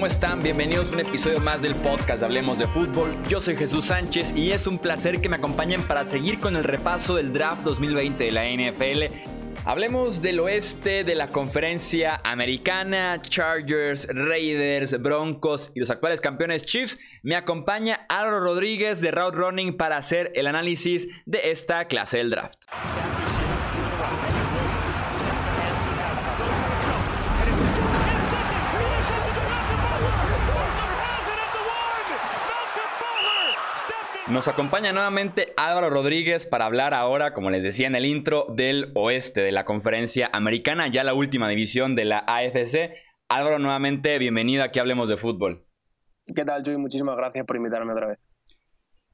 ¿cómo están? Bienvenidos a un episodio más del podcast Hablemos de Fútbol. Yo soy Jesús Sánchez y es un placer que me acompañen para seguir con el repaso del draft 2020 de la NFL. Hablemos del oeste de la conferencia americana, Chargers, Raiders, Broncos y los actuales campeones Chiefs. Me acompaña Álvaro Rodríguez de Route Running para hacer el análisis de esta clase del draft. Nos acompaña nuevamente Álvaro Rodríguez para hablar ahora, como les decía en el intro, del oeste de la conferencia americana, ya la última división de la AFC. Álvaro, nuevamente, bienvenido aquí Hablemos de Fútbol. ¿Qué tal, Chuy? Muchísimas gracias por invitarme otra vez.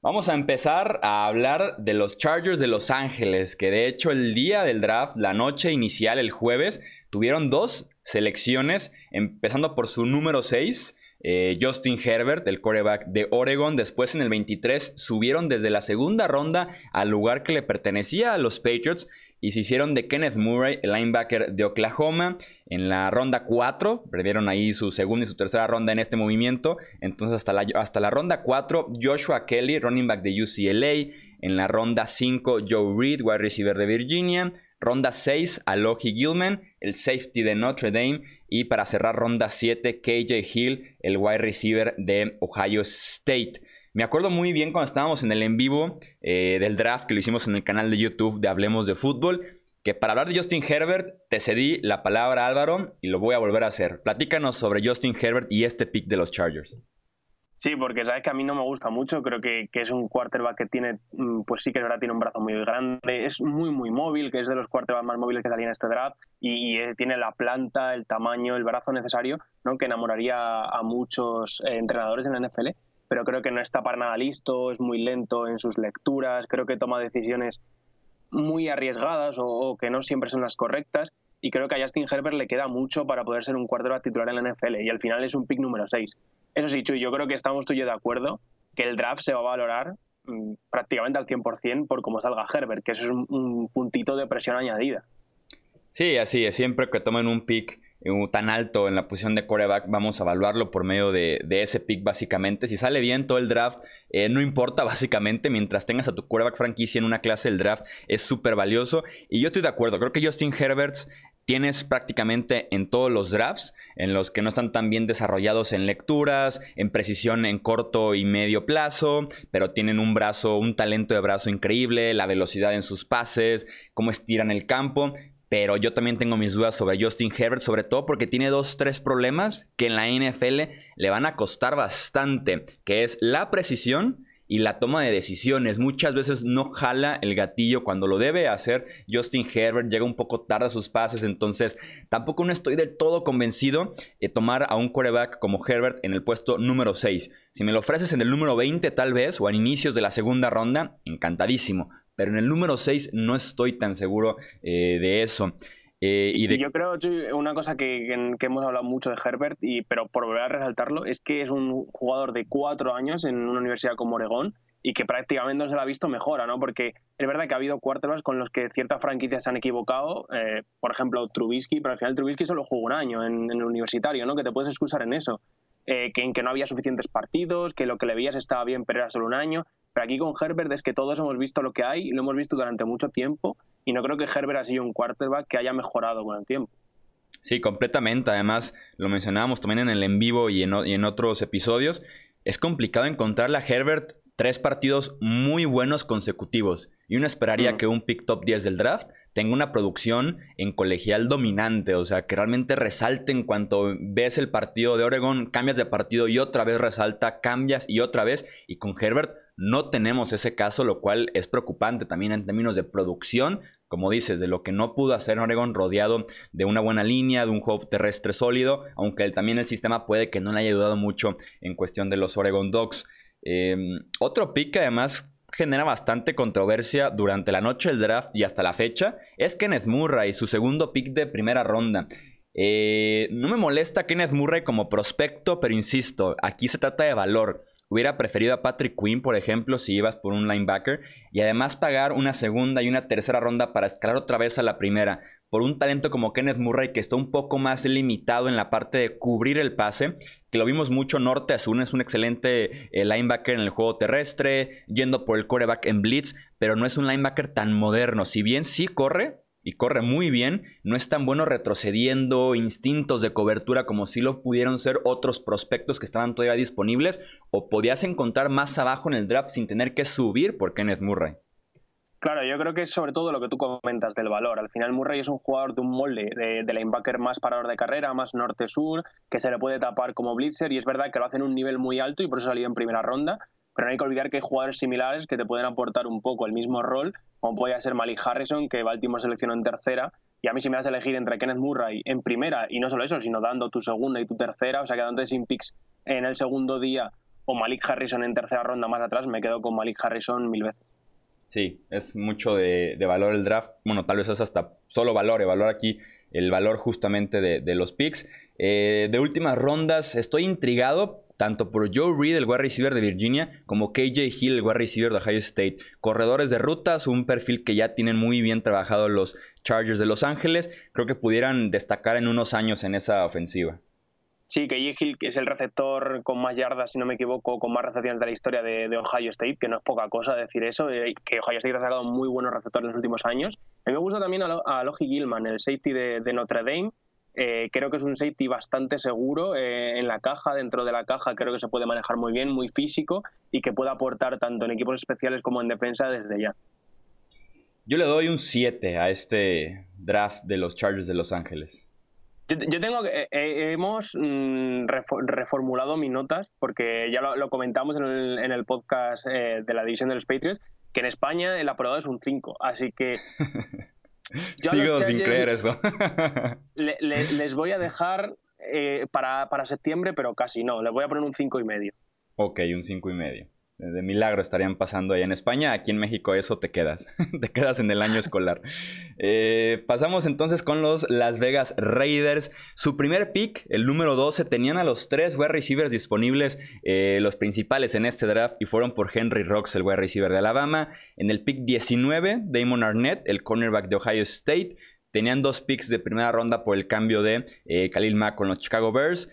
Vamos a empezar a hablar de los Chargers de Los Ángeles, que de hecho el día del draft, la noche inicial, el jueves, tuvieron dos selecciones, empezando por su número 6 eh, Justin Herbert, el quarterback de Oregon. Después en el 23 subieron desde la segunda ronda al lugar que le pertenecía a los Patriots y se hicieron de Kenneth Murray, el linebacker de Oklahoma. En la ronda 4, perdieron ahí su segunda y su tercera ronda en este movimiento. Entonces hasta la, hasta la ronda 4, Joshua Kelly, running back de UCLA. En la ronda 5, Joe Reed, wide receiver de Virginia. Ronda 6, Alohi Gilman, el safety de Notre Dame. Y para cerrar ronda 7, KJ Hill, el wide receiver de Ohio State. Me acuerdo muy bien cuando estábamos en el en vivo eh, del draft que lo hicimos en el canal de YouTube de Hablemos de Fútbol, que para hablar de Justin Herbert te cedí la palabra Álvaro y lo voy a volver a hacer. Platícanos sobre Justin Herbert y este pick de los Chargers. Sí, porque sabes que a mí no me gusta mucho, creo que, es un quarterback que tiene, mm, pues sí que es verdad, tiene un brazo muy grande, es muy, muy móvil, que es de los quarterbacks más móviles que salían en este draft, y, eh, tiene la planta, el tamaño, el brazo necesario, ¿no? que enamoraría a muchos eh, entrenadores en la NFL, pero creo que no está para nada listo, es muy lento en sus lecturas, creo que toma decisiones muy arriesgadas o, o que no siempre son las correctas, y creo que a Justin Herbert le queda mucho para poder ser un quarterback titular en la NFL, y al final es un pick número 6 eso sí, Chuy, yo creo que estamos tú y yo de acuerdo que el draft se va a valorar mm, prácticamente al 100% por cómo salga Herbert, que eso es un, puntito de presión añadida. Sí, así es. Siempre que tomen un pick eh, tan alto en la posición de coreback, vamos a evaluarlo por medio de, ese pick básicamente. Si sale bien todo el draft, eh, no importa básicamente, mientras tengas a tu coreback franquicia en una clase del draft, es súper valioso. Y yo estoy de acuerdo, creo que Justin Herbert tienes prácticamente en todos los drafts, en los que no están tan bien desarrollados en lecturas, en precisión en corto y medio plazo, pero tienen un brazo, un talento de brazo increíble, la velocidad en sus pases, cómo estiran el campo. Pero yo también tengo mis dudas sobre Justin Herbert, sobre todo porque tiene dos, tres problemas que en la NFL le van a costar bastante, que es la precisión y la toma de decisiones. Muchas veces no jala el gatillo cuando lo debe hacer. Justin Herbert llega un poco tarde a sus pases, entonces tampoco no estoy del todo convencido de tomar a un quarterback como Herbert en el puesto número 6. Si me lo ofreces en el número 20 tal vez o a inicios de la segunda ronda, encantadísimo. Pero en el número 6 no estoy tan seguro eh, de eso. Eh, y Yo creo, una cosa que, hemos hablado mucho de Herbert, y, pero por volver a resaltarlo, es que es un jugador de cuatro años en una universidad como Oregón y que prácticamente no se lo ha visto mejora, ¿no? Porque es verdad que ha habido quarterbacks con los que ciertas franquicias se han equivocado, eh, por ejemplo Trubisky, pero al final Trubisky solo jugó un año en, el universitario, ¿no? Que te puedes excusar en eso. Eh, que, en que no había suficientes partidos, que lo que le veías estaba bien, pero era solo un año. Pero aquí con Herbert es que todos hemos visto lo que hay, lo hemos visto durante mucho tiempo y no creo que Herbert ha sido un quarterback que haya mejorado con el tiempo. Sí, completamente. Además, lo mencionábamos también en el en vivo y en, otros episodios. Es complicado encontrarle a Herbert tres partidos muy buenos consecutivos. Y uno esperaría mm. que un pick top 10 del draft tenga una producción en colegial dominante, o sea, que realmente resalte en cuanto ves el partido de Oregon, cambias de partido y otra vez resalta, cambias y otra vez. Y con Herbert no tenemos ese caso, lo cual es preocupante también en términos de producción, como dices, de lo que no pudo hacer Oregon rodeado de una buena línea, de un juego terrestre sólido, aunque también el sistema puede que no le haya ayudado mucho en cuestión de los Oregon Dogs. Em, otro pick que además genera bastante controversia durante la noche del draft y hasta la fecha es Kenneth Murray, su segundo pick de primera ronda. Eh, no me molesta Kenneth Murray como prospecto, pero insisto, aquí se trata de valor. Hubiera preferido a Patrick Quinn, por ejemplo, si ibas por un linebacker, y además pagar una segunda y una tercera ronda para escalar otra vez a la primera. por un talento como Kenneth Murray que está un poco más limitado en la parte de cubrir el pase, que lo vimos mucho norte a es un excelente eh, linebacker en el juego terrestre, yendo por el coreback en blitz, pero no es un linebacker tan moderno. Si bien sí corre, y corre muy bien, no es tan bueno retrocediendo instintos de cobertura como si lo pudieron ser otros prospectos que estaban todavía disponibles o podías encontrar más abajo en el draft sin tener que subir por Kenneth Murray. Claro, yo creo que es sobre todo lo que tú comentas del valor. Al final Murray es un jugador de un molde de, de linebacker más parador de carrera, más norte-sur, que se le puede tapar como blitzer y es verdad que lo hace en un nivel muy alto y por eso salió en primera ronda, pero no hay que olvidar que hay jugadores similares que te pueden aportar un poco el mismo rol, como podría ser Malik Harrison, que Baltimore seleccionó en tercera, y a mí si me das a elegir entre Kenneth Murray en primera, y no solo eso, sino dando tu segunda y tu tercera, o sea, quedándote sin picks en el segundo día, o Malik Harrison en tercera ronda más atrás, me quedo con Malik Harrison mil veces. Sí, es mucho de, valor el draft. Bueno, tal vez es hasta solo valor, valor aquí el valor justamente de, los picks. Eh, de últimas rondas, estoy intrigado tanto por Joe Reed, el wide receiver de Virginia, como KJ Hill, el wide receiver de Ohio State. Corredores de rutas, un perfil que ya tienen muy bien trabajado los Chargers de Los Ángeles. Creo que pudieran destacar en unos años en esa ofensiva. Sí, KJ Hill, que es el receptor con más yardas, si no me equivoco, con más recepciones de la historia de, Ohio State, que no es poca cosa decir eso, eh, que Ohio State ha sacado muy buenos receptores en los últimos años. A mí me gusta también a, Logie Gilman, el safety de Notre Dame, eh, creo que es un safety bastante seguro eh, en la caja, dentro de la caja creo que se puede manejar muy bien, muy físico y que puede aportar tanto en equipos especiales como en defensa desde ya. Yo le doy un 7 a este draft de los Chargers de Los Ángeles. Yo, tengo que eh, hemos mm, reformulado mis notas porque ya lo, comentamos en el, podcast de la división de los Patriots que en España el aprobado es un 5, así que Sigo sin creer eso. les voy a dejar eh, para, para, septiembre, pero casi no. Les voy a poner un 5 y medio. Ok, un 5 y medio de milagro estarían pasando ahí en España. Aquí en México eso te quedas. te quedas en el año escolar. Eh, pasamos entonces con los Las Vegas Raiders. Su primer pick, el número 12, tenían a los tres wide receivers disponibles, eh, los principales en este draft, y fueron por Henry Rocks, el wide receiver de Alabama. En el pick 19, Damon Arnett, el cornerback de Ohio State. Tenían dos picks de primera ronda por el cambio de eh, Khalil Mack con los Chicago Bears.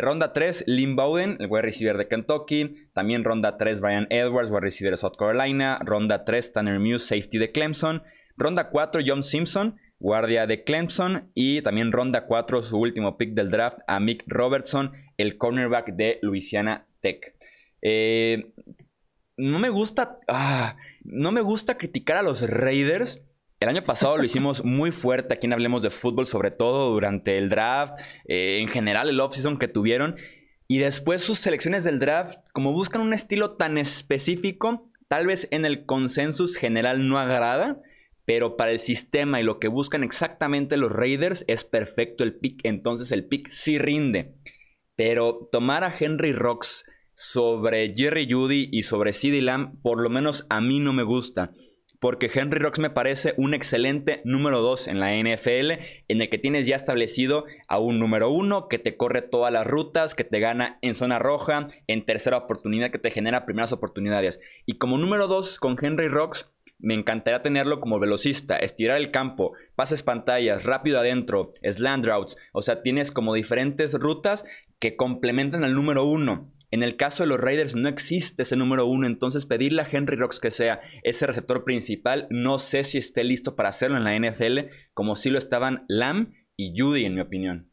Ronda 3, Lynn Bowden, el wide receiver de Kentucky. También ronda 3, Brian Edwards, wide receiver de South Carolina. Ronda 3, Tanner Muse, safety de Clemson. Ronda 4, John Simpson, guardia de Clemson. Y también ronda 4, su último pick del draft, a Mick Robertson, el cornerback de Louisiana Tech. Eh, no me gusta. Ah, no me gusta criticar a los Raiders el año pasado lo hicimos muy fuerte aquí en Hablemos de Fútbol, sobre todo durante el draft, eh, en general el offseason que tuvieron. Y después sus selecciones del draft, como buscan un estilo tan específico, tal vez en el consensus general no agrada, pero para el sistema y lo que buscan exactamente los Raiders es perfecto el pick, entonces el pick sí rinde. Pero tomar a Henry Rocks sobre Jerry Judy y sobre CeeDee Lamb, por lo menos a mí no me gusta porque Henry Rocks me parece un excelente número 2 en la NFL, en el que tienes ya establecido a un número 1 que te corre todas las rutas, que te gana en zona roja, en tercera oportunidad, que te genera primeras oportunidades. Y como número 2 con Henry Rocks, me encantaría tenerlo como velocista, estirar el campo, pases pantallas, rápido adentro, slant routes, o sea, tienes como diferentes rutas que complementan al número 1. En el caso de los Raiders no existe ese número uno, entonces pedirle a Henry Rocks que sea ese receptor principal, no sé si esté listo para hacerlo en la NFL, como si lo estaban Lamb y Judy, en mi opinión.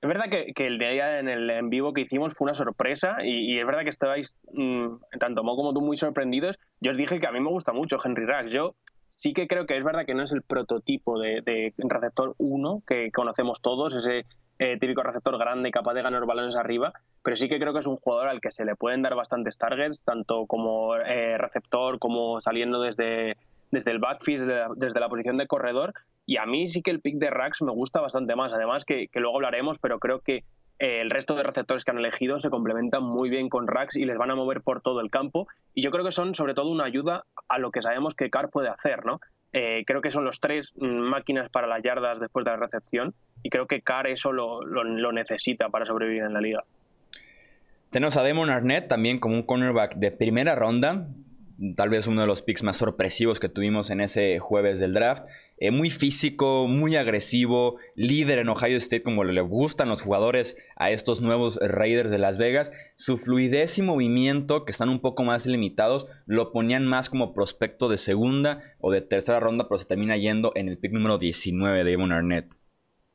Es verdad que, el de día en el en vivo que hicimos fue una sorpresa y, es verdad que estabais, mm, tanto Mo como tú, muy sorprendidos. Yo os dije que a mí me gusta mucho Henry Rocks. Yo sí que creo que es verdad que no es el prototipo de, de receptor 1 que conocemos todos, ese eh, típico receptor grande capaz de ganar balones arriba, pero sí que creo que es un jugador al que se le pueden dar bastantes targets, tanto como eh, receptor como saliendo desde, desde el backfield, desde la, posición de corredor. Y a mí sí que el pick de Rax me gusta bastante más. Además, que, luego hablaremos, pero creo que eh, el resto de receptores que han elegido se complementan muy bien con Rax y les van a mover por todo el campo. Y yo creo que son sobre todo una ayuda a lo que sabemos que Carr puede hacer, ¿no? Eh, creo que son los tres mm, máquinas para las yardas después de la recepción y creo que Carr eso lo, necesita para sobrevivir en la liga. Tenemos a Damon Arnett también como un cornerback de primera ronda, tal vez uno de los picks más sorpresivos que tuvimos en ese jueves del draft. eh, muy físico, muy agresivo, líder en Ohio State como le gustan los jugadores a estos nuevos Raiders de Las Vegas. Su fluidez y movimiento, que están un poco más limitados, lo ponían más como prospecto de segunda o de tercera ronda, pero se termina yendo en el pick número 19 de Evan Arnett.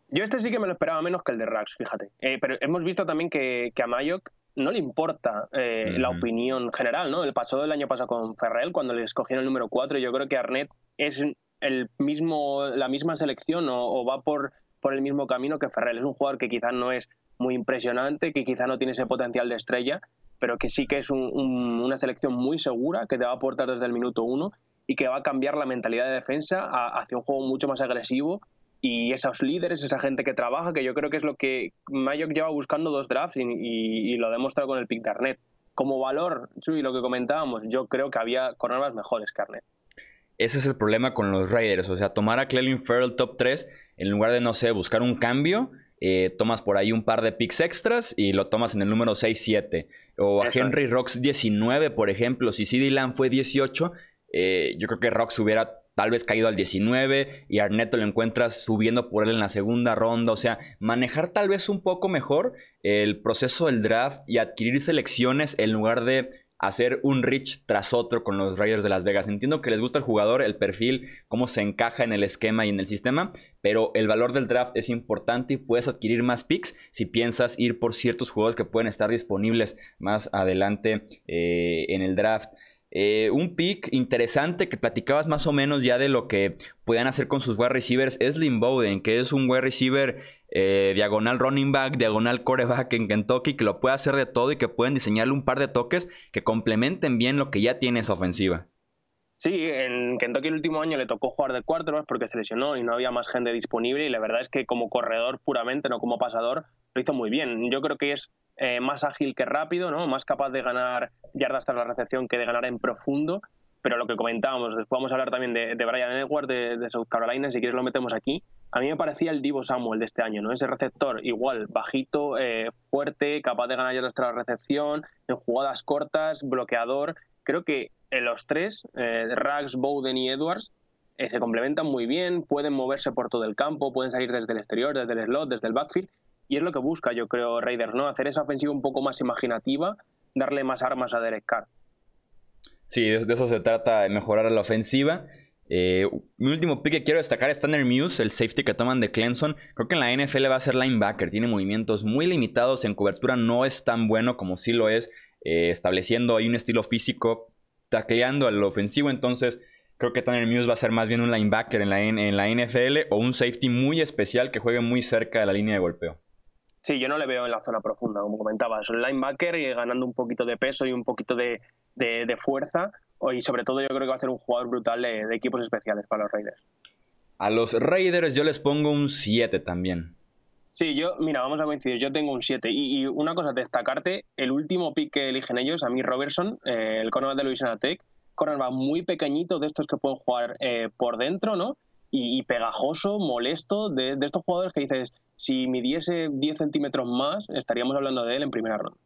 Yo este sí que me lo esperaba menos que el de Rax, fíjate. Eh, pero hemos visto también que, a Mayok no le importa eh, la opinión general, ¿no? El pasado del año pasado con Ferrell, cuando le escogieron el número 4, yo creo que Arnett es el mismo, la misma selección o, va por, por el mismo camino que Ferrell. Es un jugador que quizás no es muy impresionante, que quizás no tiene ese potencial de estrella, pero que sí que es una selección muy segura, que te va a aportar desde el minuto uno y que va a cambiar la mentalidad de defensa hacia un juego mucho más agresivo y esos líderes, esa gente que trabaja, que yo creo que es lo que Mayock lleva buscando dos drafts y, lo ha demostrado con el pick de Arnett. Como valor, y lo que comentábamos, yo creo que había cornerbacks mejores que Arnett. Ese es el problema con los Raiders, o sea, tomar a Clelin Farrell top 3, en lugar de, no sé, buscar un cambio, eh, tomas por ahí un par de picks extras y lo tomas en el número 6-7. O a Henry Rocks 19, por ejemplo, si CD Lamb fue 18, eh, yo creo que Rocks hubiera tal vez caído al 19 y Arnett lo encuentras subiendo por él en la segunda ronda. O sea, manejar tal vez un poco mejor el proceso del draft y adquirir selecciones en lugar de hacer un reach tras otro con los Raiders de Las Vegas. Entiendo que les gusta el jugador, el perfil, cómo se encaja en el esquema y en el sistema, pero el valor del draft es importante y puedes adquirir más picks si piensas ir por ciertos jugadores que pueden estar disponibles más adelante eh, en el draft. Eh, un pick interesante que platicabas más o menos ya de lo que puedan hacer con sus wide receivers es Lynn Bowden, que es un wide receiver eh, diagonal running back, diagonal coreback en Kentucky, que lo puede hacer de todo y que pueden diseñarle un par de toques que complementen bien lo que ya tiene esa ofensiva. Sí, en Kentucky el último año le tocó jugar de cuarto porque se lesionó y no había más gente disponible y la verdad es que como corredor puramente, no como pasador, lo hizo muy bien. Yo creo que es eh, más ágil que rápido, ¿no? Más capaz de ganar yardas tras la recepción que de ganar en profundo. Pero lo que comentábamos, después vamos a hablar también de, Brian Edwards de, South Carolina, si quieres lo metemos aquí. A mí me parecía el Divo Samuel de este año, ¿no? Ese receptor igual, bajito, eh, fuerte, capaz de ganar yardas tras la recepción, en jugadas cortas, bloqueador. Creo que en los tres, eh, Rags, Bowden y Edwards, se complementan muy bien, pueden moverse por todo el campo, pueden salir desde el exterior, desde el slot, desde el backfield y es lo que busca, yo creo, Raiders, ¿no? Hacer esa ofensiva un poco más imaginativa, darle más armas a Derek Carr. Sí, de eso se trata, mejorar la ofensiva. Eh, mi último pick que quiero destacar es Tanner Muse, el safety que toman de Clemson. Creo que en la NFL va a ser linebacker, tiene movimientos muy limitados, en cobertura no es tan bueno como sí lo es, eh, estableciendo ahí un estilo físico, tacleando al ofensivo. Entonces, creo que Tanner Muse va a ser más bien un linebacker en la, en la NFL o un safety muy especial que juegue muy cerca de la línea de golpeo. Sí, yo no le veo en la zona profunda, como comentabas. Un linebacker y ganando un poquito de peso y un poquito de, fuerza. Y sobre todo yo creo que va a ser un jugador brutal de, equipos especiales para los Raiders. A los Raiders yo les pongo un 7 también. Sí, yo, mira, vamos a coincidir, yo tengo un 7. Y, una cosa, destacarte, el último pick que eligen ellos, a mí Robertson, eh, el cornerback de Louisiana Tech, cornerback muy pequeñito, de estos que pueden jugar eh, por dentro, ¿no? y, pegajoso, molesto, de, estos jugadores que dices, si midiese 10 centímetros más, estaríamos hablando de él en primera ronda.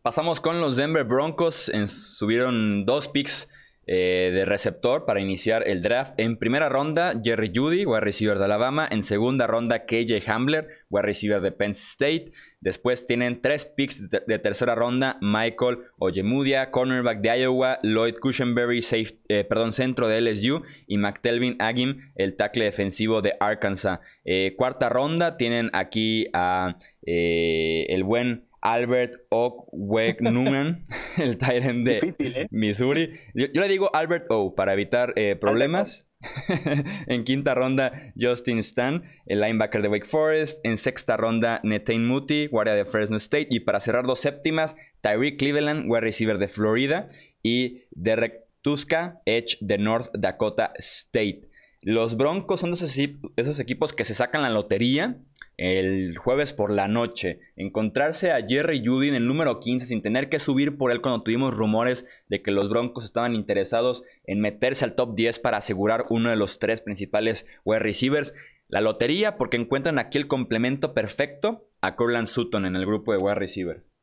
Pasamos con los Denver Broncos, subieron dos picks eh, de receptor para iniciar el draft. En primera ronda, Jerry Judy, wide receiver de Alabama. En segunda ronda, KJ Hamler, wide receiver de Penn State. Después tienen tres picks de, tercera ronda: Michael Ojemudia, cornerback de Iowa, Lloyd Cushenberry, eh, perdón, centro de LSU, y McTelvin Agim, el tackle defensivo de Arkansas. Eh, cuarta ronda tienen aquí a el buen Albert Okwegnuman, el Tyrant de ¿eh? Missouri. Yo, le digo Albert O para evitar eh, problemas. en quinta ronda, Justin Stan, el linebacker de Wake Forest. En sexta ronda, Netane Muti, guardia de Fresno State. Y para cerrar dos séptimas, Tyreek Cleveland, wide receiver de Florida. Y Derek Tuska, Edge de North Dakota State. Los Broncos son esos equipos que se sacan la lotería el jueves por la noche. Encontrarse a Jerry Judy en el número 15 sin tener que subir por él cuando tuvimos rumores de que los Broncos estaban interesados en meterse al top 10 para asegurar uno de los tres principales wide receivers. La lotería porque encuentran aquí el complemento perfecto a Corland Sutton en el grupo de wide receivers.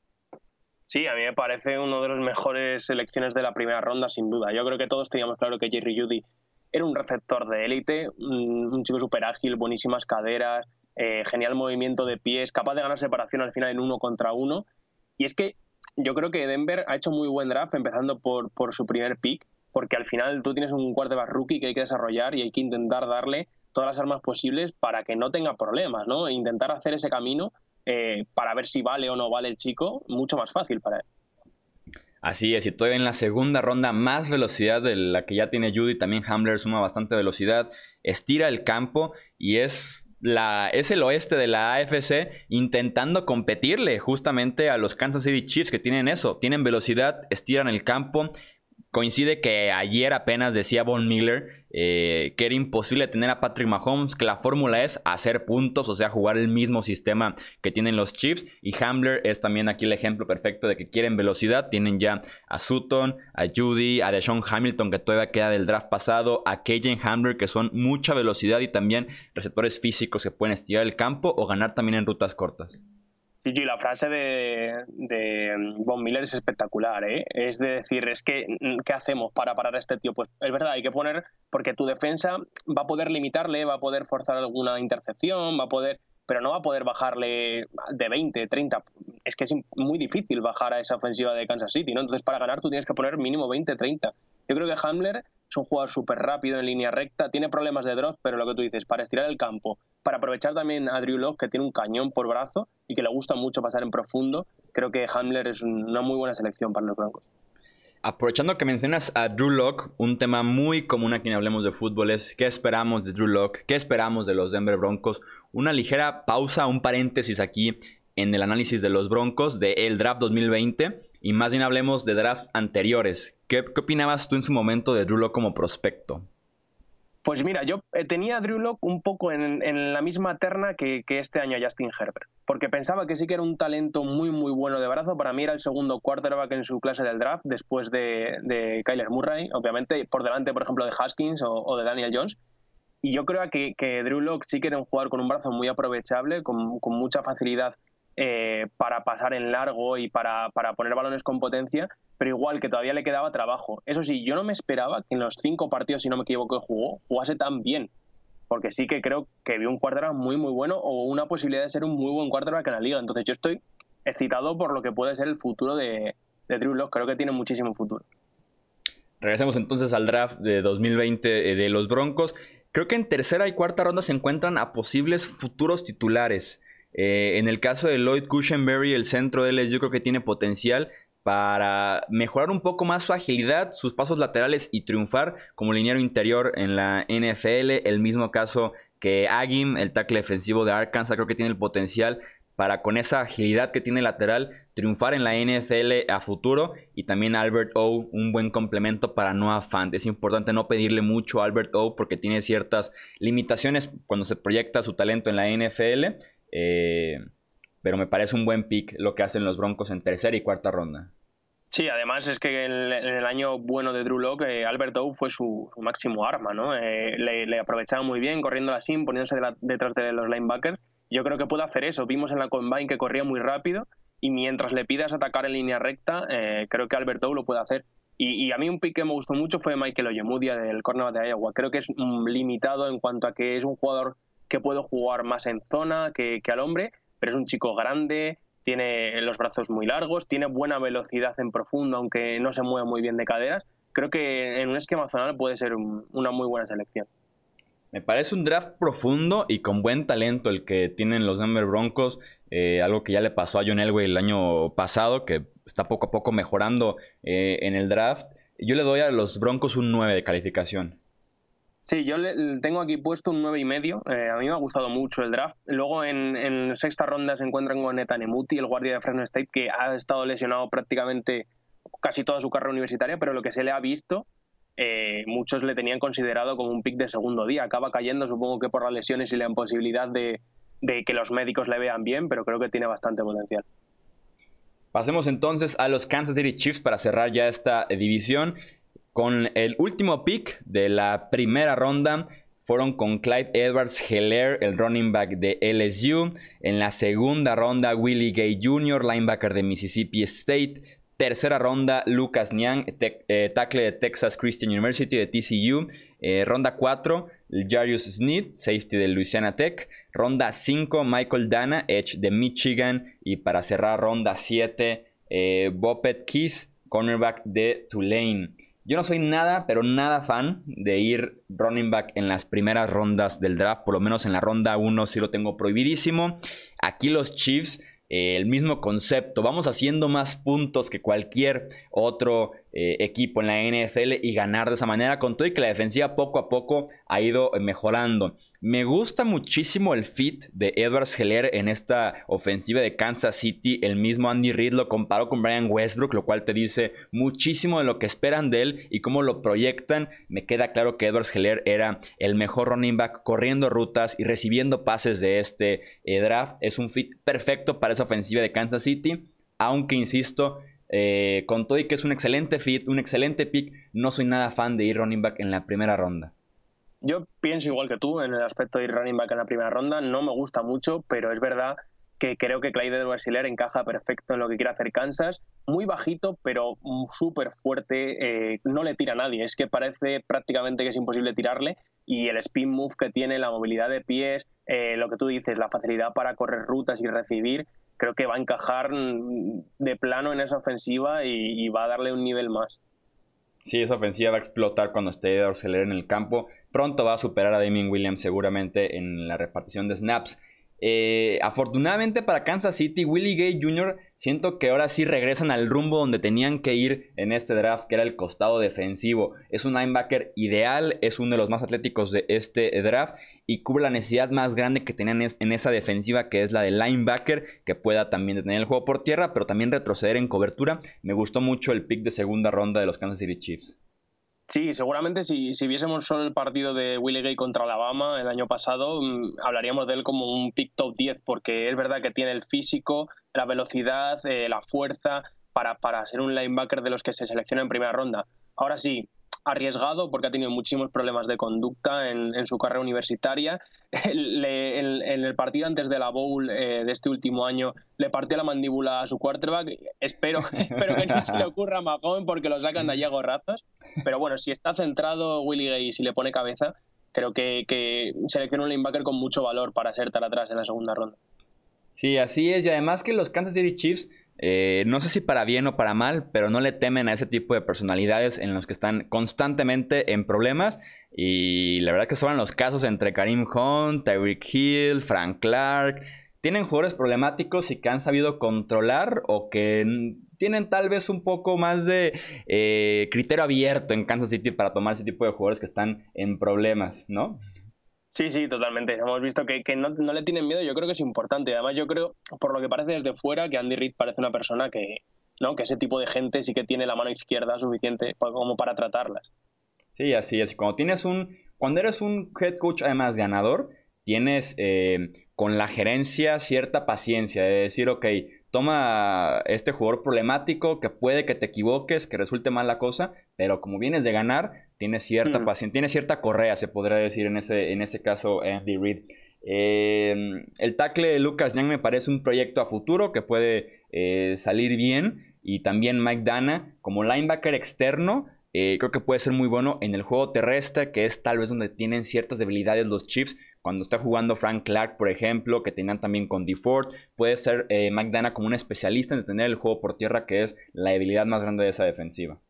Sí, a mí me parece uno de los mejores selecciones de la primera ronda, sin duda. Yo creo que todos teníamos claro que Jerry Judy era un receptor de élite, un, chico súper ágil, buenísimas caderas, eh, genial movimiento de pies, capaz de ganar separación al final en uno contra uno. Y es que yo creo que Denver ha hecho muy buen draft, empezando por, su primer pick, porque al final tú tienes un quarterback rookie que hay que desarrollar y hay que intentar darle todas las armas posibles para que no tenga problemas, ¿no? E intentar hacer ese camino eh, para ver si vale o no vale el chico, mucho más fácil para él. Así es, y todavía en la segunda ronda más velocidad de la que ya tiene Judy, también Hamler suma bastante velocidad, estira el campo y es, la, es el oeste de la AFC intentando competirle justamente a los Kansas City Chiefs que tienen eso, tienen velocidad, estiran el campo Coincide que ayer apenas decía Von Miller eh, que era imposible tener a Patrick Mahomes, que la fórmula es hacer puntos, o sea, jugar el mismo sistema que tienen los Chiefs. Y Hambler es también aquí el ejemplo perfecto de que quieren velocidad. Tienen ya a Sutton, a Judy, a Deshaun Hamilton, que todavía queda del draft pasado, a Cajun Hambler, que son mucha velocidad y también receptores físicos que pueden estirar el campo o ganar también en rutas cortas. Sí, la frase de, de Von Miller es espectacular, ¿eh? Es de decir, es que, mm, ¿qué hacemos para parar a este tío? Pues es verdad, hay que poner, porque tu defensa va a poder limitarle, va a poder forzar alguna intercepción, va a poder, pero no va a poder bajarle de 20, 30. Es que es muy difícil bajar a esa ofensiva de Kansas City, ¿no? Entonces, para ganar tú tienes que poner mínimo 20, 30. Yo creo que Hamler es un jugador súper rápido en línea recta, tiene problemas de drop, pero lo que tú dices, para estirar el campo, para aprovechar también a Drew Locke, que tiene un cañón por brazo y que le gusta mucho pasar en profundo, creo que Hamler es una muy buena selección para los Broncos. Aprovechando que mencionas a Drew Locke, un tema muy común aquí en Hablemos de Fútbol es qué esperamos de Drew Locke, qué esperamos de los Denver Broncos. Una ligera pausa, un paréntesis aquí en el análisis de los Broncos del el draft 2020 y más bien hablemos de draft anteriores. ¿Qué, opinabas tú en su momento de Drew Locke como prospecto? Pues mira, yo eh, tenía a Drew Locke un poco en, la misma terna que, este año Justin Herbert, porque pensaba que sí que era un talento muy, muy bueno de brazo. Para mí era el segundo quarterback en su clase del draft, después de, Kyler Murray, obviamente por delante, por ejemplo, de Haskins o, de Daniel Jones. Y yo creo que, que, Drew Locke sí que era un jugador con un brazo muy aprovechable, con, con mucha facilidad eh, para pasar en largo y para, poner balones con potencia, pero igual que todavía le quedaba trabajo. Eso sí, yo no me esperaba que en los cinco partidos, si no me equivoco, jugó, jugase tan bien. Porque sí que creo que vio un quarterback muy, muy bueno o una posibilidad de ser un muy buen quarterback en la liga. Entonces yo estoy excitado por lo que puede ser el futuro de, de Drew Locke. Creo que tiene muchísimo futuro. Regresemos entonces al draft de 2020 eh, de los Broncos. Creo que en tercera y cuarta ronda se encuentran a posibles futuros titulares. Eh, en el caso de Lloyd Cushenberry, el centro de él yo creo que tiene potencial para mejorar un poco más su agilidad, sus pasos laterales y triunfar como liniero interior en la NFL. El mismo caso que Agim, el tackle defensivo de Arkansas, creo que tiene el potencial para con esa agilidad que tiene lateral triunfar en la NFL a futuro y también Albert O, un buen complemento para Noah Fant. Es importante no pedirle mucho a Albert O porque tiene ciertas limitaciones cuando se proyecta su talento en la NFL, eh, pero me parece un buen pick lo que hacen los Broncos en tercera y cuarta ronda. Sí, además es que en el, año bueno de Drew Locke, eh, Albert O fue su, máximo arma, ¿no? Eh, le, aprovechaba muy bien, corriendo sim, poniéndose detrás de los linebackers. Yo creo que puede hacer eso. Vimos en la combine que corría muy rápido y mientras le pidas atacar en línea recta, creo que Albert O lo puede hacer. Y, a mí un pick que me gustó mucho fue Michael Ojemudia del cornerback de Iowa. Creo que es limitado en cuanto a que es un jugador que puede jugar más en zona que, al hombre, pero es un chico grande, tiene los brazos muy largos, tiene buena velocidad en profundo, aunque no se mueve muy bien de caderas. Creo que en un esquema zonal puede ser una muy buena selección. Me parece un draft profundo y con buen talento el que tienen los Denver Broncos. Eh, algo que ya le pasó a John Elway el año pasado, que está poco a poco mejorando eh, en el draft. Yo le doy a los Broncos un 9 de calificación. Sí, yo le, tengo aquí puesto un 9,5. y medio. Eh, a mí me ha gustado mucho el draft. Luego en, sexta ronda se encuentran con Netanemuti, el guardia de Fresno State, que ha estado lesionado prácticamente casi toda su carrera universitaria, pero lo que se le ha visto, eh, muchos le tenían considerado como un pick de segundo día. Acaba cayendo, supongo que por las lesiones y la imposibilidad de, de que los médicos le vean bien, pero creo que tiene bastante potencial. Pasemos entonces a los Kansas City Chiefs para cerrar ya esta división. Con el último pick de la primera ronda, fueron con Clyde Edwards Heller, el running back de LSU. En la segunda ronda, Willie Gay Jr., linebacker de Mississippi State. Tercera ronda, Lucas Niang, eh, tackle de Texas Christian University de TCU. Eh, ronda 4, Jarius Sneed, safety de Louisiana Tech. Ronda 5, Michael Dana, edge de Michigan. Y para cerrar, ronda 7, eh, Bopet Keys, cornerback de Tulane. Yo no soy nada, pero nada fan de ir running back en las primeras rondas del draft. Por lo menos en la ronda 1 sí lo tengo prohibidísimo. Aquí los Chiefs eh, el mismo concepto. Vamos haciendo más puntos que cualquier otro eh, equipo en la NFL y ganar de esa manera, con todo y que la defensiva poco a poco ha ido mejorando. Me gusta muchísimo el fit de Edwards Heller en esta ofensiva de Kansas City. El mismo Andy Reid lo comparó con Brian Westbrook, lo cual te dice muchísimo de lo que esperan de él y cómo lo proyectan. Me queda claro que Edwards Heller era el mejor running back corriendo rutas y recibiendo pases de este eh, draft. Es un fit perfecto para esa ofensiva de Kansas City, aunque insisto, eh, con todo y que es un excelente fit, un excelente pick, no soy nada fan de ir running back en la primera ronda. Yo pienso igual que tú en el aspecto de ir running back en la primera ronda. No me gusta mucho, pero es verdad que creo que Clyde edwards encaja perfecto en lo que quiere hacer Kansas. Muy bajito, pero súper fuerte. Eh, no le tira a nadie. Es que parece prácticamente que es imposible tirarle. Y el spin move que tiene, la movilidad de pies, eh, lo que tú dices, la facilidad para correr rutas y recibir, creo que va a encajar de plano en esa ofensiva y, va a darle un nivel más. Sí, esa ofensiva va a explotar cuando esté Edwards en el campo. Pronto va a superar a Damien Williams seguramente en la repartición de snaps. Eh, afortunadamente para Kansas City, Willie Gay Jr. siento que ahora sí regresan al rumbo donde tenían que ir en este draft, que era el costado defensivo. Es un linebacker ideal, es uno de los más atléticos de este draft y cubre la necesidad más grande que tenían en esa defensiva, que es la de linebacker, que pueda también detener el juego por tierra, pero también retroceder en cobertura. Me gustó mucho el pick de segunda ronda de los Kansas City Chiefs. Sí, seguramente si, si viésemos solo el partido de Willie Gay contra Alabama el año pasado, mm, hablaríamos de él como un pick top 10, porque es verdad que tiene el físico, la velocidad, eh, la fuerza para, para ser un linebacker de los que se selecciona en primera ronda. Ahora sí, arriesgado porque ha tenido muchísimos problemas de conducta en, su carrera universitaria. en, el partido antes de la Bowl eh, de este último año le partió la mandíbula a su quarterback. Espero, que no se le ocurra a joven porque lo sacan de allá gorrazos. Pero bueno, si está centrado Willie Gay si le pone cabeza, creo que, que selecciona un linebacker con mucho valor para ser tan atrás en la segunda ronda. Sí, así es. Y además que los Kansas City Chiefs eh, no sé si para bien o para mal, pero no le temen a ese tipo de personalidades en los que están constantemente en problemas. Y la verdad que son los casos entre Karim Hunt, Tyreek Hill, Frank Clark. Tienen jugadores problemáticos y que han sabido controlar o que tienen tal vez un poco más de eh, criterio abierto en Kansas City para tomar ese tipo de jugadores que están en problemas, ¿no? Sí, sí, totalmente. Hemos visto que, no, le tienen miedo, yo creo que es importante. Además, yo creo, por lo que parece desde fuera, que Andy Reid parece una persona que, ¿no? que ese tipo de gente sí que tiene la mano izquierda suficiente como para tratarlas. Sí, así es. Cuando tienes un, cuando eres un head coach además ganador, tienes eh, con la gerencia cierta paciencia de decir, ok, toma este jugador problemático que puede que te equivoques, que resulte mal la cosa, pero como vienes de ganar, tiene cierta mm. paciencia, tiene cierta correa, se podría decir en ese, en ese caso Andy Reid. Eh, el tackle de Lucas Young me parece un proyecto a futuro que puede eh, salir bien. Y también Mike Dana como linebacker externo. Eh, creo que puede ser muy bueno en el juego terrestre, que es tal vez donde tienen ciertas debilidades los Chiefs. Cuando está jugando Frank Clark, por ejemplo, que tenían también con DeFord, puede ser Mike Dana como un especialista en detener el juego por tierra, que es la debilidad más grande de esa defensiva.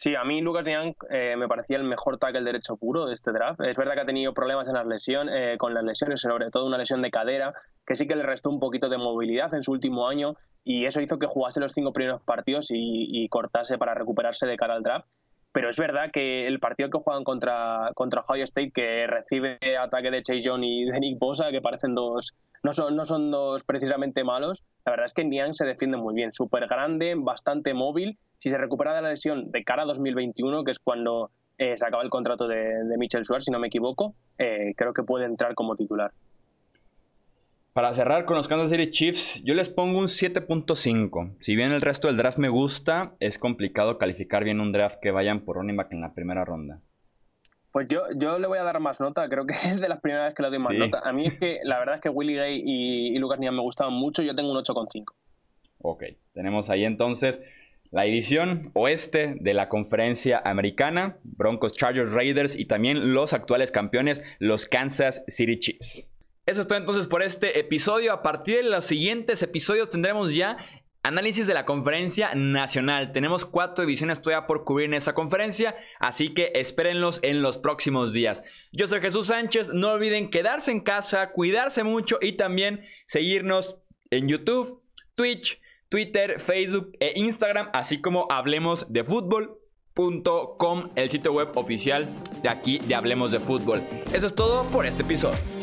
Sí, a mí Lucas Niang eh, me parecía el mejor tackle derecho puro de este draft. Es verdad que ha tenido problemas en las lesiones, eh, con las lesiones, sobre todo una lesión de cadera, que sí que le restó un poquito de movilidad en su último año y eso hizo que jugase los cinco primeros partidos y cortase para recuperarse de cara al draft pero es verdad que el partido que juegan contra, contra Ohio State, que recibe ataque de Chase Young y de Nick Bosa, que parecen dos, no son, no son dos precisamente malos, la verdad es que Niang se defiende muy bien, súper grande, bastante móvil. Si se recupera de la lesión de cara a 2021, que es cuando eh, se acaba el contrato de, de Mitchell Schwartz, si no me equivoco, eh, creo que puede entrar como titular. Para cerrar con los Kansas City Chiefs, yo les pongo un 7.5. Si bien el resto del draft me gusta, es complicado calificar bien un draft que vayan por back en la primera ronda. Pues yo, yo le voy a dar más nota, creo que es de las primeras veces que le doy más nota. A mí es que la verdad es que Willie Gay y, Lucas Nian me gustaban mucho, yo tengo un 8,5. Ok, tenemos ahí entonces la división oeste de la conferencia americana, Broncos, Chargers, Raiders y también los actuales campeones, los Kansas City Chiefs. Eso es todo entonces por este episodio. A partir de los siguientes episodios tendremos ya análisis de la conferencia nacional. Tenemos cuatro divisiones todavía por cubrir en esa conferencia, así que espérenlos en los próximos días. Yo soy Jesús Sánchez, no olviden quedarse en casa, cuidarse mucho y también seguirnos en YouTube, Twitch, Twitter, Facebook e Instagram, así como hablemos de fútbol.com, el sitio web oficial de aquí de Hablemos de Fútbol. Eso es todo por este episodio.